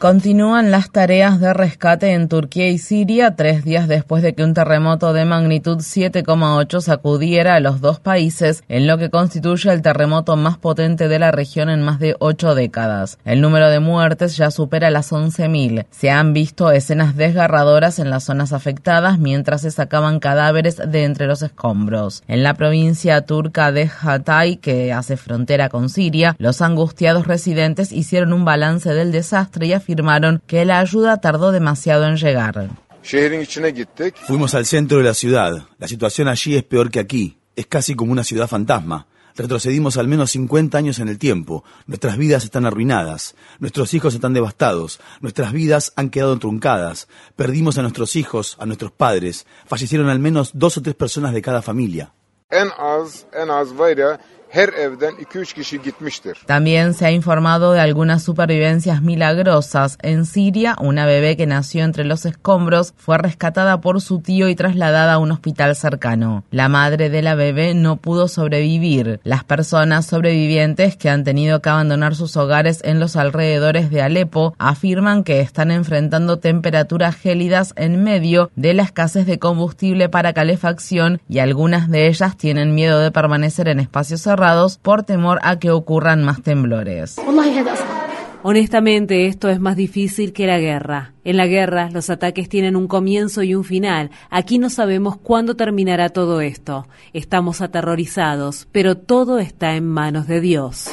Continúan las tareas de rescate en Turquía y Siria tres días después de que un terremoto de magnitud 7,8 sacudiera a los dos países en lo que constituye el terremoto más potente de la región en más de ocho décadas. El número de muertes ya supera las 11.000. Se han visto escenas desgarradoras en las zonas afectadas mientras se sacaban cadáveres de entre los escombros. En la provincia turca de Hatay, que hace frontera con Siria, los angustiados residentes hicieron un balance del desastre y afirmaron afirmaron que la ayuda tardó demasiado en llegar. Fuimos al centro de la ciudad. La situación allí es peor que aquí. Es casi como una ciudad fantasma. Retrocedimos al menos 50 años en el tiempo. Nuestras vidas están arruinadas. Nuestros hijos están devastados. Nuestras vidas han quedado truncadas. Perdimos a nuestros hijos, a nuestros padres. Fallecieron al menos dos o tres personas de cada familia. También se ha informado de algunas supervivencias milagrosas. En Siria, una bebé que nació entre los escombros fue rescatada por su tío y trasladada a un hospital cercano. La madre de la bebé no pudo sobrevivir. Las personas sobrevivientes que han tenido que abandonar sus hogares en los alrededores de Alepo afirman que están enfrentando temperaturas gélidas en medio de la escasez de combustible para calefacción y algunas de ellas tienen miedo de permanecer en espacios cerrados por temor a que ocurran más temblores. Honestamente, esto es más difícil que la guerra. En la guerra, los ataques tienen un comienzo y un final. Aquí no sabemos cuándo terminará todo esto. Estamos aterrorizados, pero todo está en manos de Dios.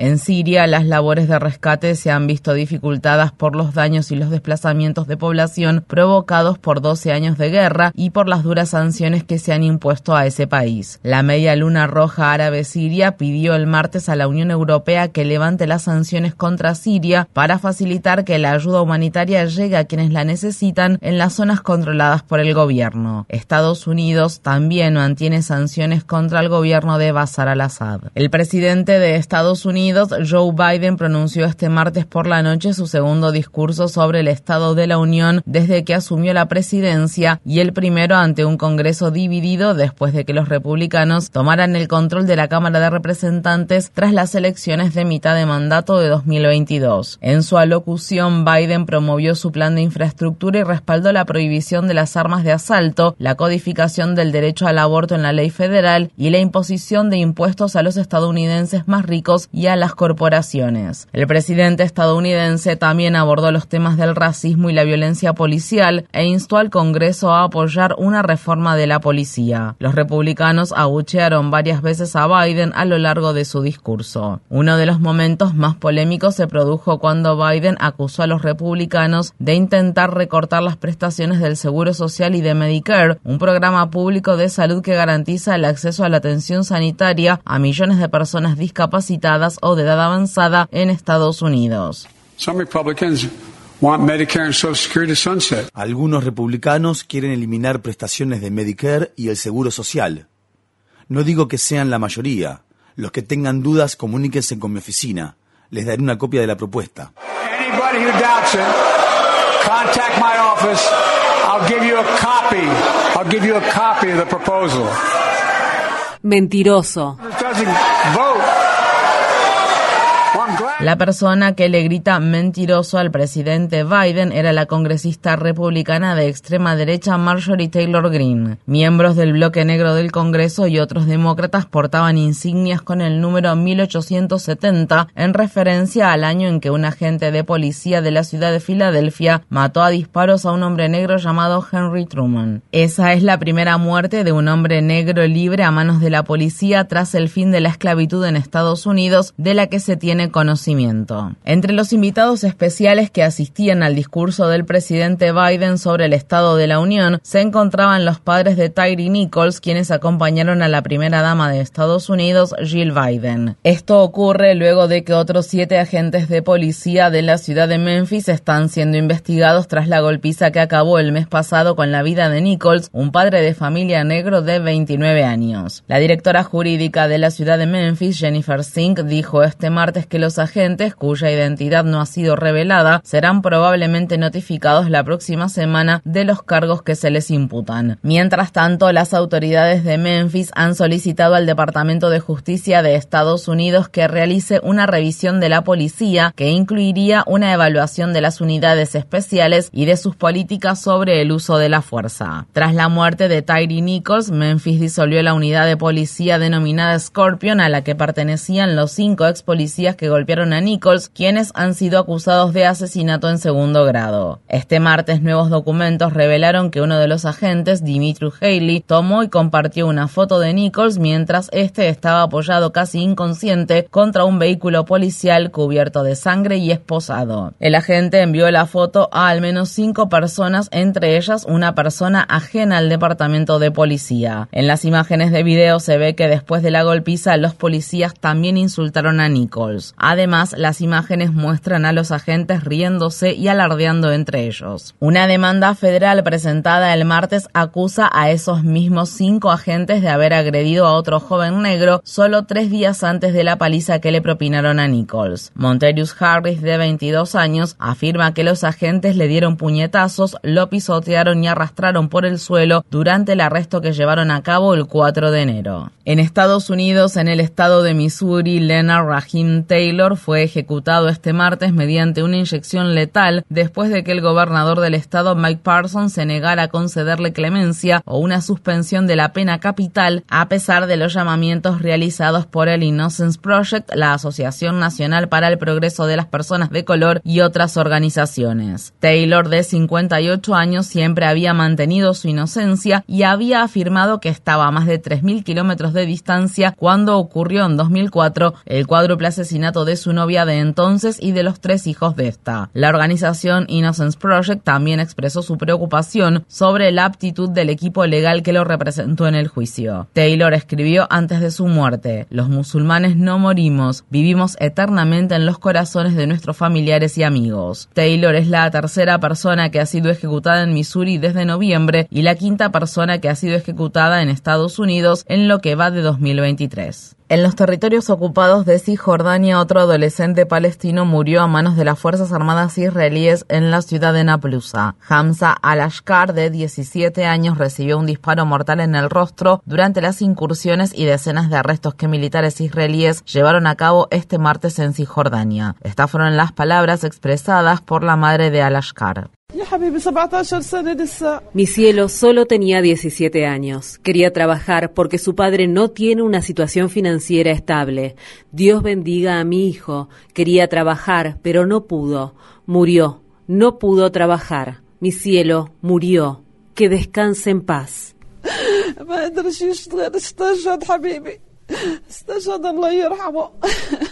En Siria, las labores de rescate se han visto dificultadas por los daños y los desplazamientos de población provocados por 12 años de guerra y por las duras sanciones que se han impuesto a ese país. La Media Luna Roja Árabe Siria pidió el martes a la Unión Europea que levante las sanciones contra Siria para facilitar que la ayuda humanitaria llegue a quienes la necesitan en las zonas controladas por el gobierno. Estados Unidos también mantiene sanciones contra el gobierno de Bashar al-Assad. El presidente de Estados Unidos Joe Biden pronunció este martes por la noche su segundo discurso sobre el Estado de la Unión desde que asumió la presidencia y el primero ante un Congreso dividido después de que los republicanos tomaran el control de la Cámara de Representantes tras las elecciones de mitad de mandato de 2022. En su alocución, Biden promovió su plan de infraestructura y respaldó la prohibición de las armas de asalto, la codificación del derecho al aborto en la ley federal y la imposición de impuestos a los estadounidenses más ricos y a las corporaciones. El presidente estadounidense también abordó los temas del racismo y la violencia policial e instó al Congreso a apoyar una reforma de la policía. Los republicanos abuchearon varias veces a Biden a lo largo de su discurso. Uno de los momentos más polémicos se produjo cuando Biden acusó a los republicanos de intentar recortar las prestaciones del Seguro Social y de Medicare, un programa público de salud que garantiza el acceso a la atención sanitaria a millones de personas discapacitadas o de edad avanzada en Estados Unidos. Algunos republicanos quieren eliminar prestaciones de Medicare y el Seguro Social. No digo que sean la mayoría. Los que tengan dudas, comuníquense con mi oficina. Les daré una copia de la propuesta. Mentiroso. La persona que le grita mentiroso al presidente Biden era la congresista republicana de extrema derecha Marjorie Taylor Greene. Miembros del bloque negro del Congreso y otros demócratas portaban insignias con el número 1870 en referencia al año en que un agente de policía de la ciudad de Filadelfia mató a disparos a un hombre negro llamado Henry Truman. Esa es la primera muerte de un hombre negro libre a manos de la policía tras el fin de la esclavitud en Estados Unidos de la que se tiene conocimiento Entre los invitados especiales que asistían al discurso del presidente Biden sobre el Estado de la Unión se encontraban los padres de Tyree Nichols, quienes acompañaron a la primera dama de Estados Unidos, Jill Biden. Esto ocurre luego de que otros siete agentes de policía de la ciudad de Memphis están siendo investigados tras la golpiza que acabó el mes pasado con la vida de Nichols, un padre de familia negro de 29 años. La directora jurídica de la ciudad de Memphis, Jennifer Sink, dijo este martes que los agentes, cuya identidad no ha sido revelada, serán probablemente notificados la próxima semana de los cargos que se les imputan. Mientras tanto, las autoridades de Memphis han solicitado al Departamento de Justicia de Estados Unidos que realice una revisión de la policía que incluiría una evaluación de las unidades especiales y de sus políticas sobre el uso de la fuerza. Tras la muerte de Tyree Nichols, Memphis disolvió la unidad de policía denominada Scorpion a la que pertenecían los cinco ex policías que golpearon a Nichols, quienes han sido acusados de asesinato en segundo grado. Este martes nuevos documentos revelaron que uno de los agentes, Dimitri Haley, tomó y compartió una foto de Nichols mientras este estaba apoyado casi inconsciente contra un vehículo policial cubierto de sangre y esposado. El agente envió la foto a al menos cinco personas, entre ellas una persona ajena al departamento de policía. En las imágenes de video se ve que después de la golpiza los policías también insultaron a Nichols. Además, las imágenes muestran a los agentes riéndose y alardeando entre ellos. Una demanda federal presentada el martes acusa a esos mismos cinco agentes de haber agredido a otro joven negro solo tres días antes de la paliza que le propinaron a Nichols. Monterius Harris, de 22 años, afirma que los agentes le dieron puñetazos, lo pisotearon y arrastraron por el suelo durante el arresto que llevaron a cabo el 4 de enero. En Estados Unidos, en el estado de Missouri, Leonard Rahim Taylor fue ejecutado este martes mediante una inyección letal después de que el gobernador del estado, Mike Parsons, se negara a concederle clemencia o una suspensión de la pena capital a pesar de los llamamientos realizados por el Innocence Project, la Asociación Nacional para el Progreso de las Personas de Color y otras organizaciones. Taylor, de 58 años, siempre había mantenido su inocencia y había afirmado que estaba a más de 3.000 kilómetros de distancia cuando ocurrió en 2004 el cuádruple asesinato de su novia de entonces y de los tres hijos de esta. La organización Innocence Project también expresó su preocupación sobre la aptitud del equipo legal que lo representó en el juicio. Taylor escribió antes de su muerte, los musulmanes no morimos, vivimos eternamente en los corazones de nuestros familiares y amigos. Taylor es la tercera persona que ha sido ejecutada en Missouri desde noviembre y la quinta persona que ha sido ejecutada en Estados Unidos en lo que va de 2023. En los territorios ocupados de Cisjordania, otro adolescente palestino murió a manos de las Fuerzas Armadas israelíes en la ciudad de Naplusa. Hamza al-Ashkar, de 17 años, recibió un disparo mortal en el rostro durante las incursiones y decenas de arrestos que militares israelíes llevaron a cabo este martes en Cisjordania. Estas fueron las palabras expresadas por la madre de al-Ashkar. Mi cielo solo tenía 17 años. Quería trabajar porque su padre no tiene una situación financiera estable. Dios bendiga a mi hijo. Quería trabajar, pero no pudo. Murió. No pudo trabajar. Mi cielo murió. Que descanse en paz.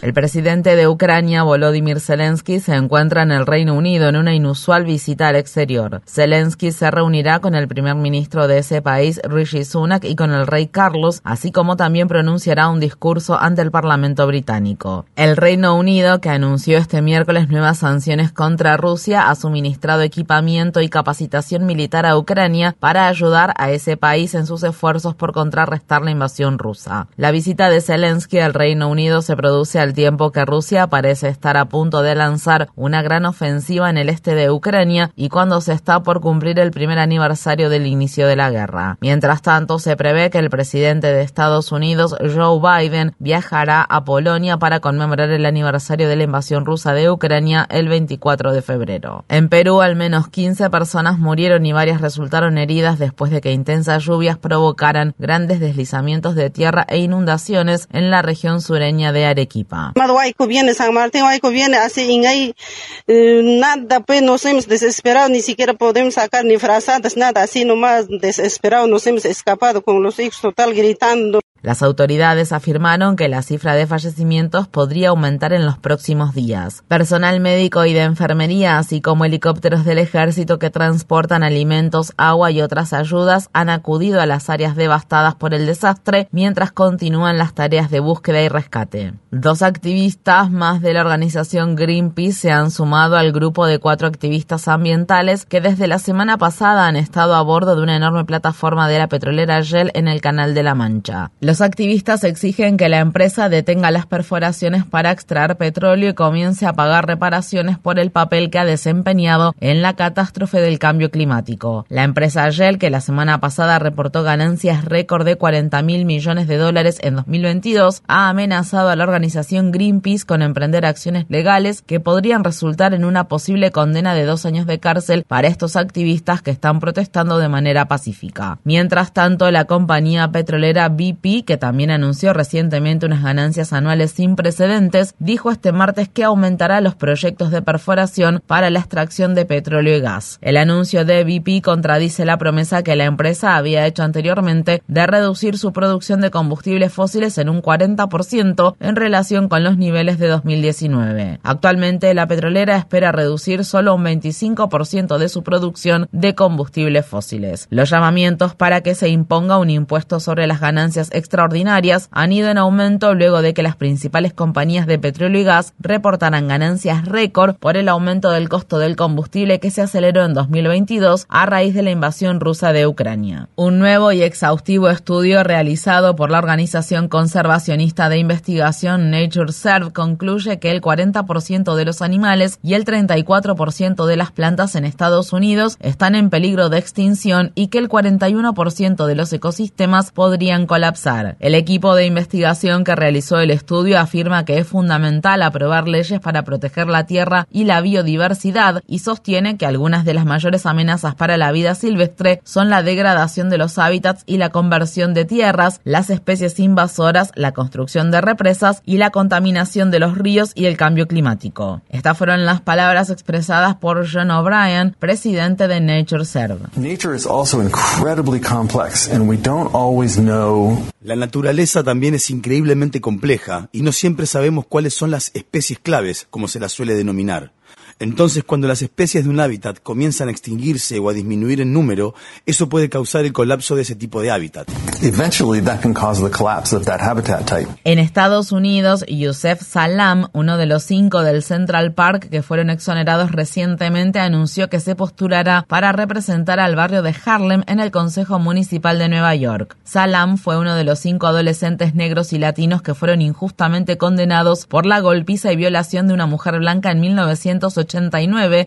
El presidente de Ucrania, Volodymyr Zelensky, se encuentra en el Reino Unido en una inusual visita al exterior. Zelensky se reunirá con el primer ministro de ese país, Rishi Sunak, y con el rey Carlos, así como también pronunciará un discurso ante el Parlamento británico. El Reino Unido, que anunció este miércoles nuevas sanciones contra Rusia, ha suministrado equipamiento y capacitación militar a Ucrania para ayudar a ese país en sus esfuerzos por contrarrestar la invasión rusa. La visita de Zelensky al Reino Unido se produce al tiempo que Rusia parece estar a punto de lanzar una gran ofensiva en el este de Ucrania y cuando se está por cumplir el primer aniversario del inicio de la guerra. Mientras tanto, se prevé que el presidente de Estados Unidos, Joe Biden, viajará a Polonia para conmemorar el aniversario de la invasión rusa de Ucrania el 24 de febrero. En Perú, al menos 15 personas murieron y varias resultaron heridas después de que intensas lluvias provocaran grandes deslizamientos de tierra e inundaciones en la región sureña de Arequipa. viene San Martín, viene así, eh, nada, pues nos hemos desesperado, ni siquiera podemos sacar ni frazadas, nada, así nomás desesperado, nos hemos escapado con los hijos total gritando. Las autoridades afirmaron que la cifra de fallecimientos podría aumentar en los próximos días. Personal médico y de enfermería, así como helicópteros del ejército que transportan alimentos, agua y otras ayudas, han acudido a las áreas devastadas por el desastre mientras continúan las tareas de búsqueda y rescate. Dos activistas más de la organización Greenpeace se han sumado al grupo de cuatro activistas ambientales que desde la semana pasada han estado a bordo de una enorme plataforma de la petrolera Shell en el Canal de la Mancha. Los activistas exigen que la empresa detenga las perforaciones para extraer petróleo y comience a pagar reparaciones por el papel que ha desempeñado en la catástrofe del cambio climático. La empresa Shell, que la semana pasada reportó ganancias récord de 40 mil millones de dólares en 2022, ha amenazado a la organización Greenpeace con emprender acciones legales que podrían resultar en una posible condena de dos años de cárcel para estos activistas que están protestando de manera pacífica. Mientras tanto, la compañía petrolera BP que también anunció recientemente unas ganancias anuales sin precedentes, dijo este martes que aumentará los proyectos de perforación para la extracción de petróleo y gas. El anuncio de BP contradice la promesa que la empresa había hecho anteriormente de reducir su producción de combustibles fósiles en un 40% en relación con los niveles de 2019. Actualmente la petrolera espera reducir solo un 25% de su producción de combustibles fósiles. Los llamamientos para que se imponga un impuesto sobre las ganancias extraordinarias han ido en aumento luego de que las principales compañías de petróleo y gas reportaran ganancias récord por el aumento del costo del combustible que se aceleró en 2022 a raíz de la invasión rusa de Ucrania. Un nuevo y exhaustivo estudio realizado por la organización conservacionista de investigación Nature Serve concluye que el 40% de los animales y el 34% de las plantas en Estados Unidos están en peligro de extinción y que el 41% de los ecosistemas podrían colapsar. El equipo de investigación que realizó el estudio afirma que es fundamental aprobar leyes para proteger la tierra y la biodiversidad y sostiene que algunas de las mayores amenazas para la vida silvestre son la degradación de los hábitats y la conversión de tierras, las especies invasoras, la construcción de represas y la contaminación de los ríos y el cambio climático. Estas fueron las palabras expresadas por John O'Brien, presidente de Nature Serve. Nature is also incredibly complex and we don't always know la naturaleza también es increíblemente compleja y no siempre sabemos cuáles son las especies claves, como se las suele denominar. Entonces, cuando las especies de un hábitat comienzan a extinguirse o a disminuir en número, eso puede causar el colapso de ese tipo de hábitat. En Estados Unidos, Youssef Salam, uno de los cinco del Central Park que fueron exonerados recientemente, anunció que se postulará para representar al barrio de Harlem en el Consejo Municipal de Nueva York. Salam fue uno de los cinco adolescentes negros y latinos que fueron injustamente condenados por la golpiza y violación de una mujer blanca en 1980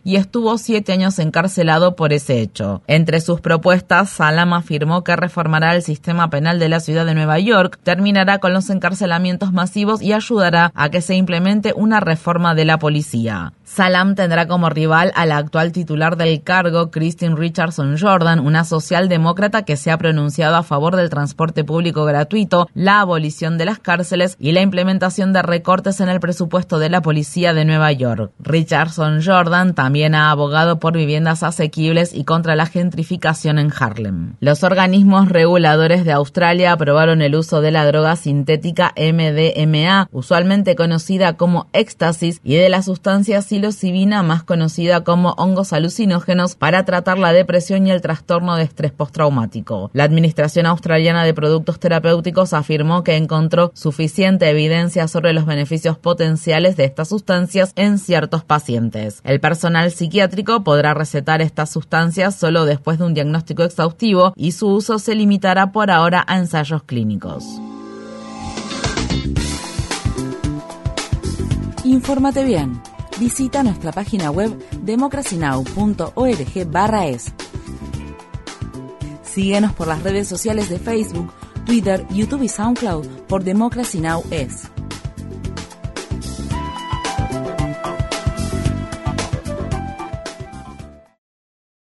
y estuvo siete años encarcelado por ese hecho. Entre sus propuestas, Salam afirmó que reformará el sistema penal de la ciudad de Nueva York, terminará con los encarcelamientos masivos y ayudará a que se implemente una reforma de la policía. Salam tendrá como rival a la actual titular del cargo, Christine Richardson Jordan, una socialdemócrata que se ha pronunciado a favor del transporte público gratuito, la abolición de las cárceles y la implementación de recortes en el presupuesto de la policía de Nueva York. Richardson Jordan también ha abogado por viviendas asequibles y contra la gentrificación en Harlem. Los organismos reguladores de Australia aprobaron el uso de la droga sintética MDMA, usualmente conocida como éxtasis, y de las sustancias psilocibina, más conocida como hongos alucinógenos, para tratar la depresión y el trastorno de estrés postraumático. La Administración Australiana de Productos Terapéuticos afirmó que encontró suficiente evidencia sobre los beneficios potenciales de estas sustancias en ciertos pacientes. El personal psiquiátrico podrá recetar estas sustancias solo después de un diagnóstico exhaustivo y su uso se limitará por ahora a ensayos clínicos. Infórmate bien visita nuestra página web democracynow.org/es. Síguenos por las redes sociales de Facebook, Twitter, YouTube y SoundCloud por Democracy Now! es.